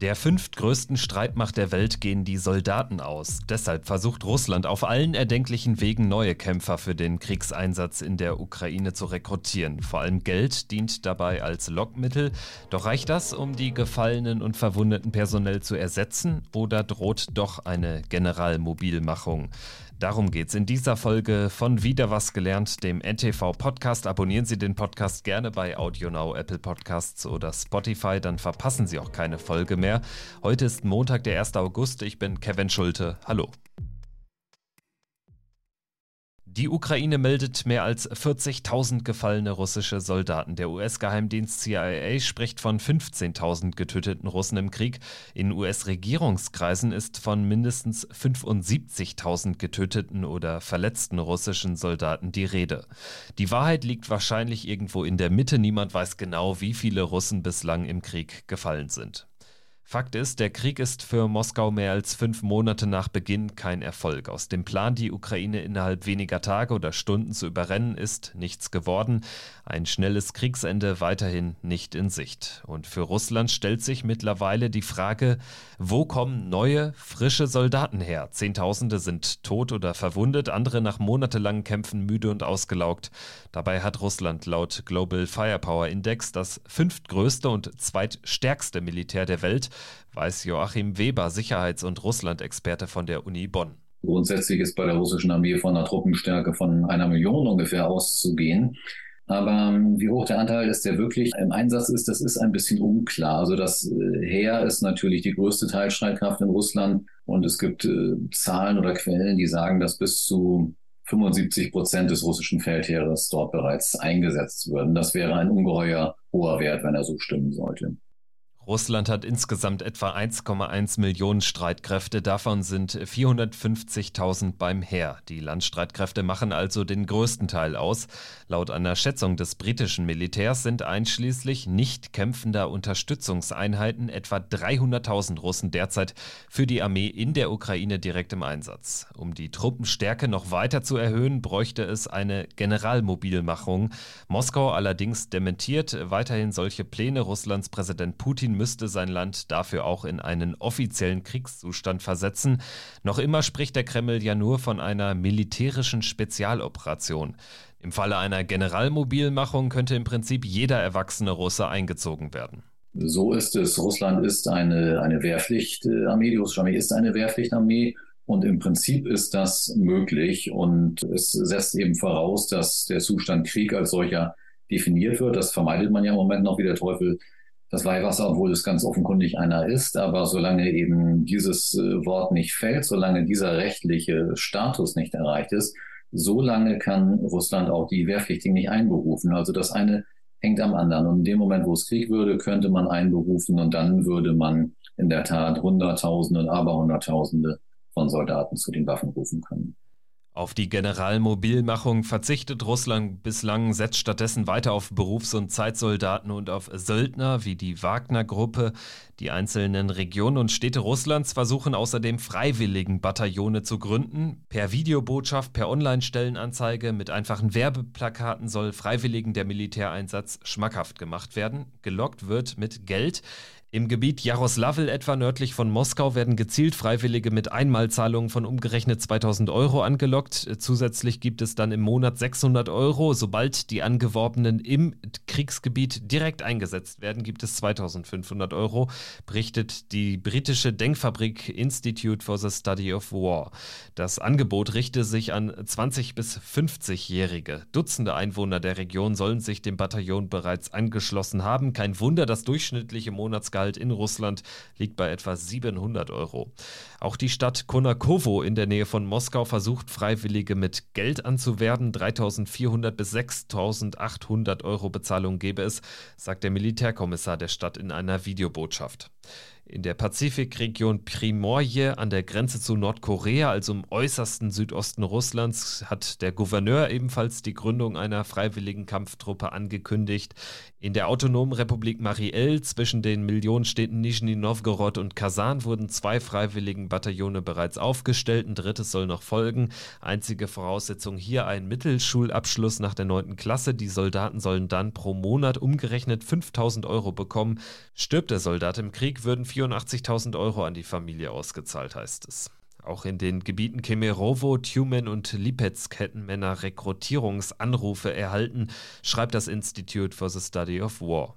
Der fünftgrößten Streitmacht der Welt gehen die Soldaten aus. Deshalb versucht Russland auf allen erdenklichen Wegen neue Kämpfer für den Kriegseinsatz in der Ukraine zu rekrutieren. Vor allem Geld dient dabei als Lockmittel. Doch reicht das, um die gefallenen und verwundeten personell zu ersetzen oder droht doch eine Generalmobilmachung? Darum geht's in dieser Folge von Wieder was gelernt, dem NTV Podcast. Abonnieren Sie den Podcast gerne bei AudioNow, Apple Podcasts oder Spotify, dann verpassen Sie auch keine Folge mehr. Heute ist Montag, der 1. August. Ich bin Kevin Schulte. Hallo. Die Ukraine meldet mehr als 40.000 gefallene russische Soldaten. Der US-Geheimdienst CIA spricht von 15.000 getöteten Russen im Krieg. In US-Regierungskreisen ist von mindestens 75.000 getöteten oder verletzten russischen Soldaten die Rede. Die Wahrheit liegt wahrscheinlich irgendwo in der Mitte. Niemand weiß genau, wie viele Russen bislang im Krieg gefallen sind. Fakt ist, der Krieg ist für Moskau mehr als fünf Monate nach Beginn kein Erfolg. Aus dem Plan, die Ukraine innerhalb weniger Tage oder Stunden zu überrennen, ist nichts geworden. Ein schnelles Kriegsende weiterhin nicht in Sicht. Und für Russland stellt sich mittlerweile die Frage, wo kommen neue, frische Soldaten her? Zehntausende sind tot oder verwundet, andere nach monatelangen Kämpfen müde und ausgelaugt. Dabei hat Russland laut Global Firepower Index das fünftgrößte und zweitstärkste Militär der Welt weiß Joachim Weber, Sicherheits- und Russland-Experte von der Uni Bonn. Grundsätzlich ist bei der russischen Armee von einer Truppenstärke von einer Million ungefähr auszugehen. Aber ähm, wie hoch der Anteil ist, der wirklich im Einsatz ist, das ist ein bisschen unklar. Also das äh, Heer ist natürlich die größte Teilstreitkraft in Russland und es gibt äh, Zahlen oder Quellen, die sagen, dass bis zu 75 Prozent des russischen Feldheeres dort bereits eingesetzt würden. Das wäre ein ungeheuer hoher Wert, wenn er so stimmen sollte. Russland hat insgesamt etwa 1,1 Millionen Streitkräfte, davon sind 450.000 beim Heer. Die Landstreitkräfte machen also den größten Teil aus. Laut einer Schätzung des britischen Militärs sind einschließlich nicht kämpfender Unterstützungseinheiten etwa 300.000 Russen derzeit für die Armee in der Ukraine direkt im Einsatz. Um die Truppenstärke noch weiter zu erhöhen, bräuchte es eine Generalmobilmachung. Moskau allerdings dementiert weiterhin solche Pläne. Russlands Präsident Putin müsste sein Land dafür auch in einen offiziellen Kriegszustand versetzen. Noch immer spricht der Kreml ja nur von einer militärischen Spezialoperation. Im Falle einer Generalmobilmachung könnte im Prinzip jeder erwachsene Russe eingezogen werden. So ist es. Russland ist eine, eine Wehrpflichtarmee. Die russische Armee ist eine Wehrpflichtarmee. Und im Prinzip ist das möglich. Und es setzt eben voraus, dass der Zustand Krieg als solcher definiert wird. Das vermeidet man ja im Moment noch wie der Teufel das Weihwasser, obwohl es ganz offenkundig einer ist. Aber solange eben dieses äh, Wort nicht fällt, solange dieser rechtliche Status nicht erreicht ist, solange kann Russland auch die Wehrpflichtigen nicht einberufen. Also das eine hängt am anderen. Und in dem Moment, wo es Krieg würde, könnte man einberufen und dann würde man in der Tat Hunderttausende und Aberhunderttausende von Soldaten zu den Waffen rufen können. Auf die Generalmobilmachung verzichtet Russland bislang, setzt stattdessen weiter auf Berufs- und Zeitsoldaten und auf Söldner wie die Wagner-Gruppe. Die einzelnen Regionen und Städte Russlands versuchen außerdem freiwilligen Bataillone zu gründen. Per Videobotschaft, per Online-Stellenanzeige, mit einfachen Werbeplakaten soll Freiwilligen der Militäreinsatz schmackhaft gemacht werden. Gelockt wird mit Geld. Im Gebiet Jaroslavl, etwa nördlich von Moskau, werden gezielt Freiwillige mit Einmalzahlungen von umgerechnet 2000 Euro angelockt. Zusätzlich gibt es dann im Monat 600 Euro. Sobald die Angeworbenen im Kriegsgebiet direkt eingesetzt werden, gibt es 2500 Euro, berichtet die britische Denkfabrik Institute for the Study of War. Das Angebot richte sich an 20- bis 50-Jährige. Dutzende Einwohner der Region sollen sich dem Bataillon bereits angeschlossen haben. Kein Wunder, das durchschnittliche Monatsgehalt in Russland liegt bei etwa 700 Euro. Auch die Stadt Konakowo in der Nähe von Moskau versucht, Freiwillige mit Geld anzuwerben. 3400 bis 6800 Euro Bezahlung gebe es, sagt der Militärkommissar der Stadt in einer Videobotschaft. In der Pazifikregion Primorje an der Grenze zu Nordkorea, also im äußersten Südosten Russlands, hat der Gouverneur ebenfalls die Gründung einer freiwilligen Kampftruppe angekündigt. In der autonomen Republik Mariel zwischen den Millionenstädten Nizhny Novgorod und Kasan wurden zwei freiwilligen Bataillone bereits aufgestellt, ein drittes soll noch folgen. Einzige Voraussetzung hier ein Mittelschulabschluss nach der neunten Klasse. Die Soldaten sollen dann pro Monat umgerechnet 5000 Euro bekommen. Stirbt der Soldat im Krieg, würden 84.000 Euro an die Familie ausgezahlt, heißt es. Auch in den Gebieten Kemerovo, Tumen und Lipetsk hätten Männer Rekrutierungsanrufe erhalten, schreibt das Institute for the Study of War.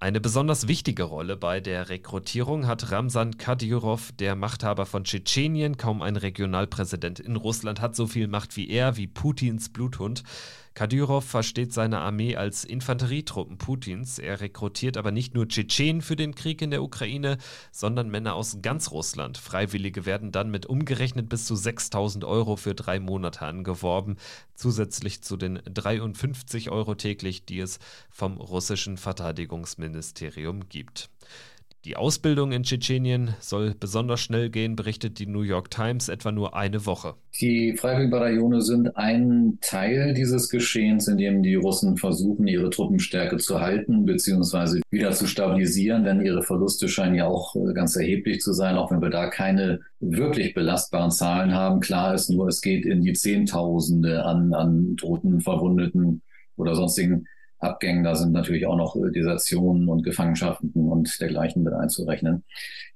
Eine besonders wichtige Rolle bei der Rekrutierung hat Ramsan Kadyrov, der Machthaber von Tschetschenien. Kaum ein Regionalpräsident in Russland hat so viel Macht wie er, wie Putins Bluthund. Kadyrov versteht seine Armee als Infanterietruppen Putins. Er rekrutiert aber nicht nur Tschetschenen für den Krieg in der Ukraine, sondern Männer aus ganz Russland. Freiwillige werden dann mit umgerechnet bis zu 6000 Euro für drei Monate angeworben, zusätzlich zu den 53 Euro täglich, die es vom russischen Verteidigungsministerium gibt. Die Ausbildung in Tschetschenien soll besonders schnell gehen, berichtet die New York Times, etwa nur eine Woche. Die Freiwilligenbataillone sind ein Teil dieses Geschehens, in dem die Russen versuchen, ihre Truppenstärke zu halten bzw. wieder zu stabilisieren, denn ihre Verluste scheinen ja auch äh, ganz erheblich zu sein, auch wenn wir da keine wirklich belastbaren Zahlen haben. Klar ist nur, es geht in die Zehntausende an, an Toten, Verwundeten oder sonstigen Abgängen. Da sind natürlich auch noch Desertionen und Gefangenschaften und dergleichen mit einzurechnen.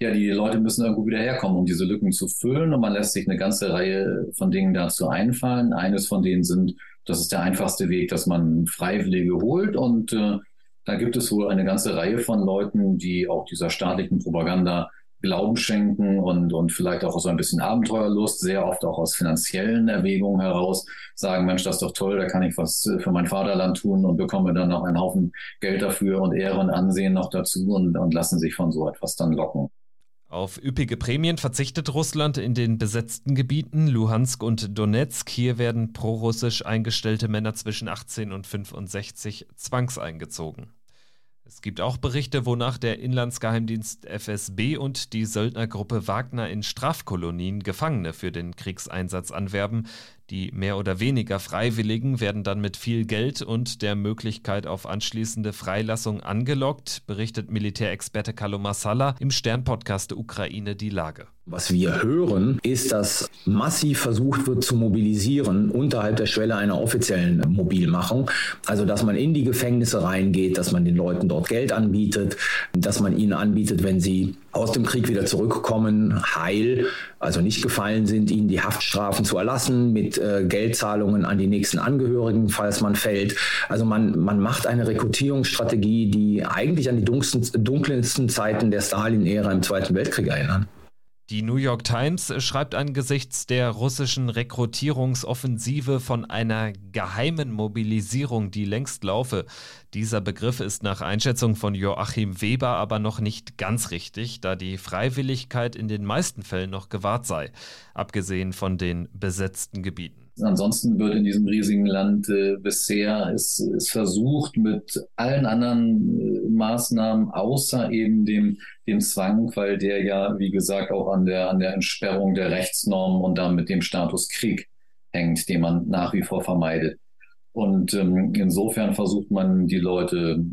Ja, die Leute müssen irgendwo wieder herkommen, um diese Lücken zu füllen. Und man lässt sich eine ganze Reihe von Dingen dazu einfallen. Eines von denen sind, das ist der einfachste Weg, dass man Freiwillige holt. Und äh, da gibt es wohl eine ganze Reihe von Leuten, die auch dieser staatlichen Propaganda Glauben schenken und, und vielleicht auch so ein bisschen Abenteuerlust, sehr oft auch aus finanziellen Erwägungen heraus sagen, Mensch, das ist doch toll, da kann ich was für mein Vaterland tun und bekomme dann noch einen Haufen Geld dafür und Ehre und Ansehen noch dazu und, und lassen sich von so etwas dann locken. Auf üppige Prämien verzichtet Russland in den besetzten Gebieten Luhansk und Donetsk. Hier werden prorussisch eingestellte Männer zwischen 18 und 65 zwangseingezogen. Es gibt auch Berichte, wonach der Inlandsgeheimdienst FSB und die Söldnergruppe Wagner in Strafkolonien Gefangene für den Kriegseinsatz anwerben. Die mehr oder weniger Freiwilligen werden dann mit viel Geld und der Möglichkeit auf anschließende Freilassung angelockt, berichtet Militärexperte Kalo Masala im Stern-Podcast Ukraine die Lage. Was wir hören, ist, dass massiv versucht wird zu mobilisieren unterhalb der Schwelle einer offiziellen Mobilmachung. Also, dass man in die Gefängnisse reingeht, dass man den Leuten dort Geld anbietet, dass man ihnen anbietet, wenn sie aus dem Krieg wieder zurückkommen, heil, also nicht gefallen sind, ihnen die Haftstrafen zu erlassen mit äh, Geldzahlungen an die nächsten Angehörigen, falls man fällt. Also man, man macht eine Rekrutierungsstrategie, die eigentlich an die dunkelsten, dunkelsten Zeiten der Stalin-Ära im Zweiten Weltkrieg erinnern. Die New York Times schreibt angesichts der russischen Rekrutierungsoffensive von einer geheimen Mobilisierung, die längst laufe. Dieser Begriff ist nach Einschätzung von Joachim Weber aber noch nicht ganz richtig, da die Freiwilligkeit in den meisten Fällen noch gewahrt sei, abgesehen von den besetzten Gebieten. Ansonsten wird in diesem riesigen Land äh, bisher ist, ist versucht, mit allen anderen äh, Maßnahmen außer eben dem, dem Zwang, weil der ja, wie gesagt, auch an der, an der Entsperrung der Rechtsnormen und dann mit dem Status Krieg hängt, den man nach wie vor vermeidet. Und ähm, insofern versucht man, die Leute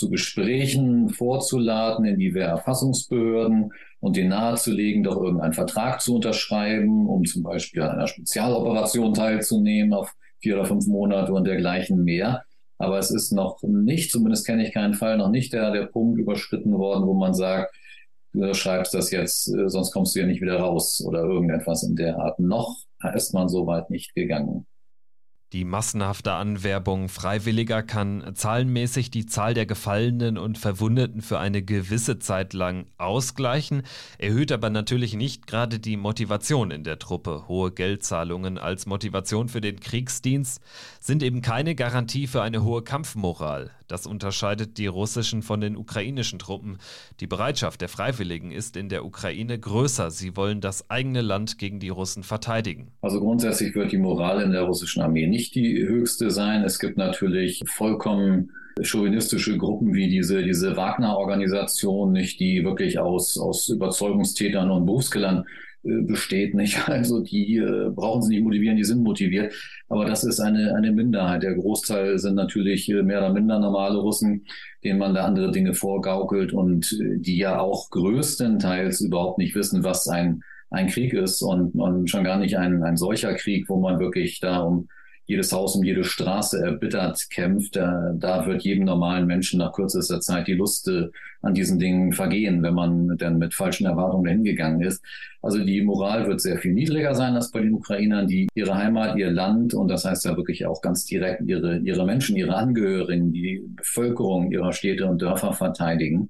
zu Gesprächen vorzuladen in die Wehrerfassungsbehörden und denen nahezulegen, doch irgendeinen Vertrag zu unterschreiben, um zum Beispiel an einer Spezialoperation teilzunehmen auf vier oder fünf Monate und dergleichen mehr. Aber es ist noch nicht, zumindest kenne ich keinen Fall, noch nicht der, der Punkt überschritten worden, wo man sagt, du schreibst das jetzt, äh, sonst kommst du ja nicht wieder raus oder irgendetwas in der Art. Noch ist man so weit nicht gegangen. Die massenhafte Anwerbung Freiwilliger kann zahlenmäßig die Zahl der Gefallenen und Verwundeten für eine gewisse Zeit lang ausgleichen, erhöht aber natürlich nicht gerade die Motivation in der Truppe. Hohe Geldzahlungen als Motivation für den Kriegsdienst sind eben keine Garantie für eine hohe Kampfmoral. Das unterscheidet die russischen von den ukrainischen Truppen. Die Bereitschaft der Freiwilligen ist in der Ukraine größer. Sie wollen das eigene Land gegen die Russen verteidigen. Also grundsätzlich wird die Moral in der russischen Armee nicht die höchste sein. Es gibt natürlich vollkommen chauvinistische Gruppen wie diese, diese Wagner-Organisation, nicht die wirklich aus, aus Überzeugungstätern und Berufskillern äh, besteht nicht. Also die äh, brauchen sie nicht motivieren, die sind motiviert. Aber das ist eine, eine Minderheit. Der Großteil sind natürlich äh, mehr oder minder normale Russen, denen man da andere Dinge vorgaukelt und äh, die ja auch größtenteils überhaupt nicht wissen, was ein, ein Krieg ist und, und schon gar nicht ein, ein solcher Krieg, wo man wirklich da um jedes Haus um jede Straße erbittert kämpft, da, da wird jedem normalen Menschen nach kürzester Zeit die Lust äh, an diesen Dingen vergehen, wenn man dann mit falschen Erwartungen hingegangen ist. Also die Moral wird sehr viel niedriger sein als bei den Ukrainern, die ihre Heimat, ihr Land und das heißt ja wirklich auch ganz direkt ihre, ihre Menschen, ihre Angehörigen, die Bevölkerung ihrer Städte und Dörfer verteidigen.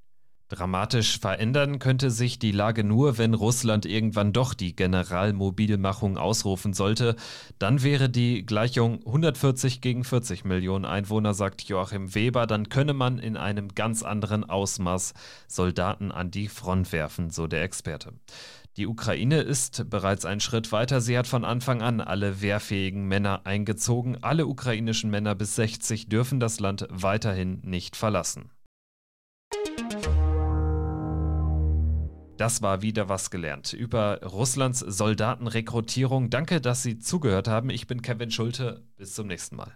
Dramatisch verändern könnte sich die Lage nur, wenn Russland irgendwann doch die Generalmobilmachung ausrufen sollte. Dann wäre die Gleichung 140 gegen 40 Millionen Einwohner, sagt Joachim Weber. Dann könne man in einem ganz anderen Ausmaß Soldaten an die Front werfen, so der Experte. Die Ukraine ist bereits einen Schritt weiter. Sie hat von Anfang an alle wehrfähigen Männer eingezogen. Alle ukrainischen Männer bis 60 dürfen das Land weiterhin nicht verlassen. Das war wieder was gelernt über Russlands Soldatenrekrutierung. Danke, dass Sie zugehört haben. Ich bin Kevin Schulte. Bis zum nächsten Mal.